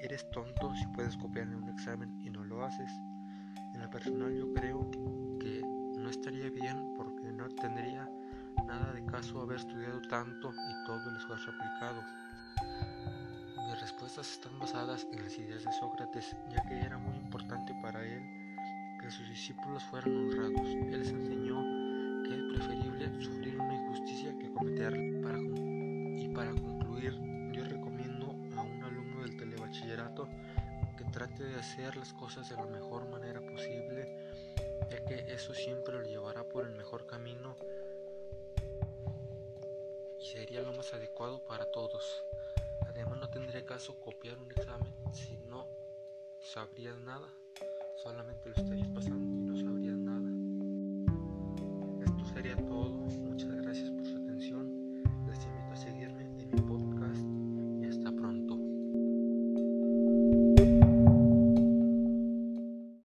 eres tonto si puedes copiar en un examen y no lo haces. En lo personal yo creo que no estaría bien porque no tendría nada de caso haber estudiado tanto y todo el esfuerzo aplicado. Mis respuestas están basadas en las ideas de Sócrates, ya que era muy importante para él que sus discípulos fueran honrados. Él les enseñó que trate de hacer las cosas de la mejor manera posible, ya que eso siempre lo llevará por el mejor camino y sería lo más adecuado para todos. Además no tendría caso copiar un examen si no sabrías nada, solamente lo estarías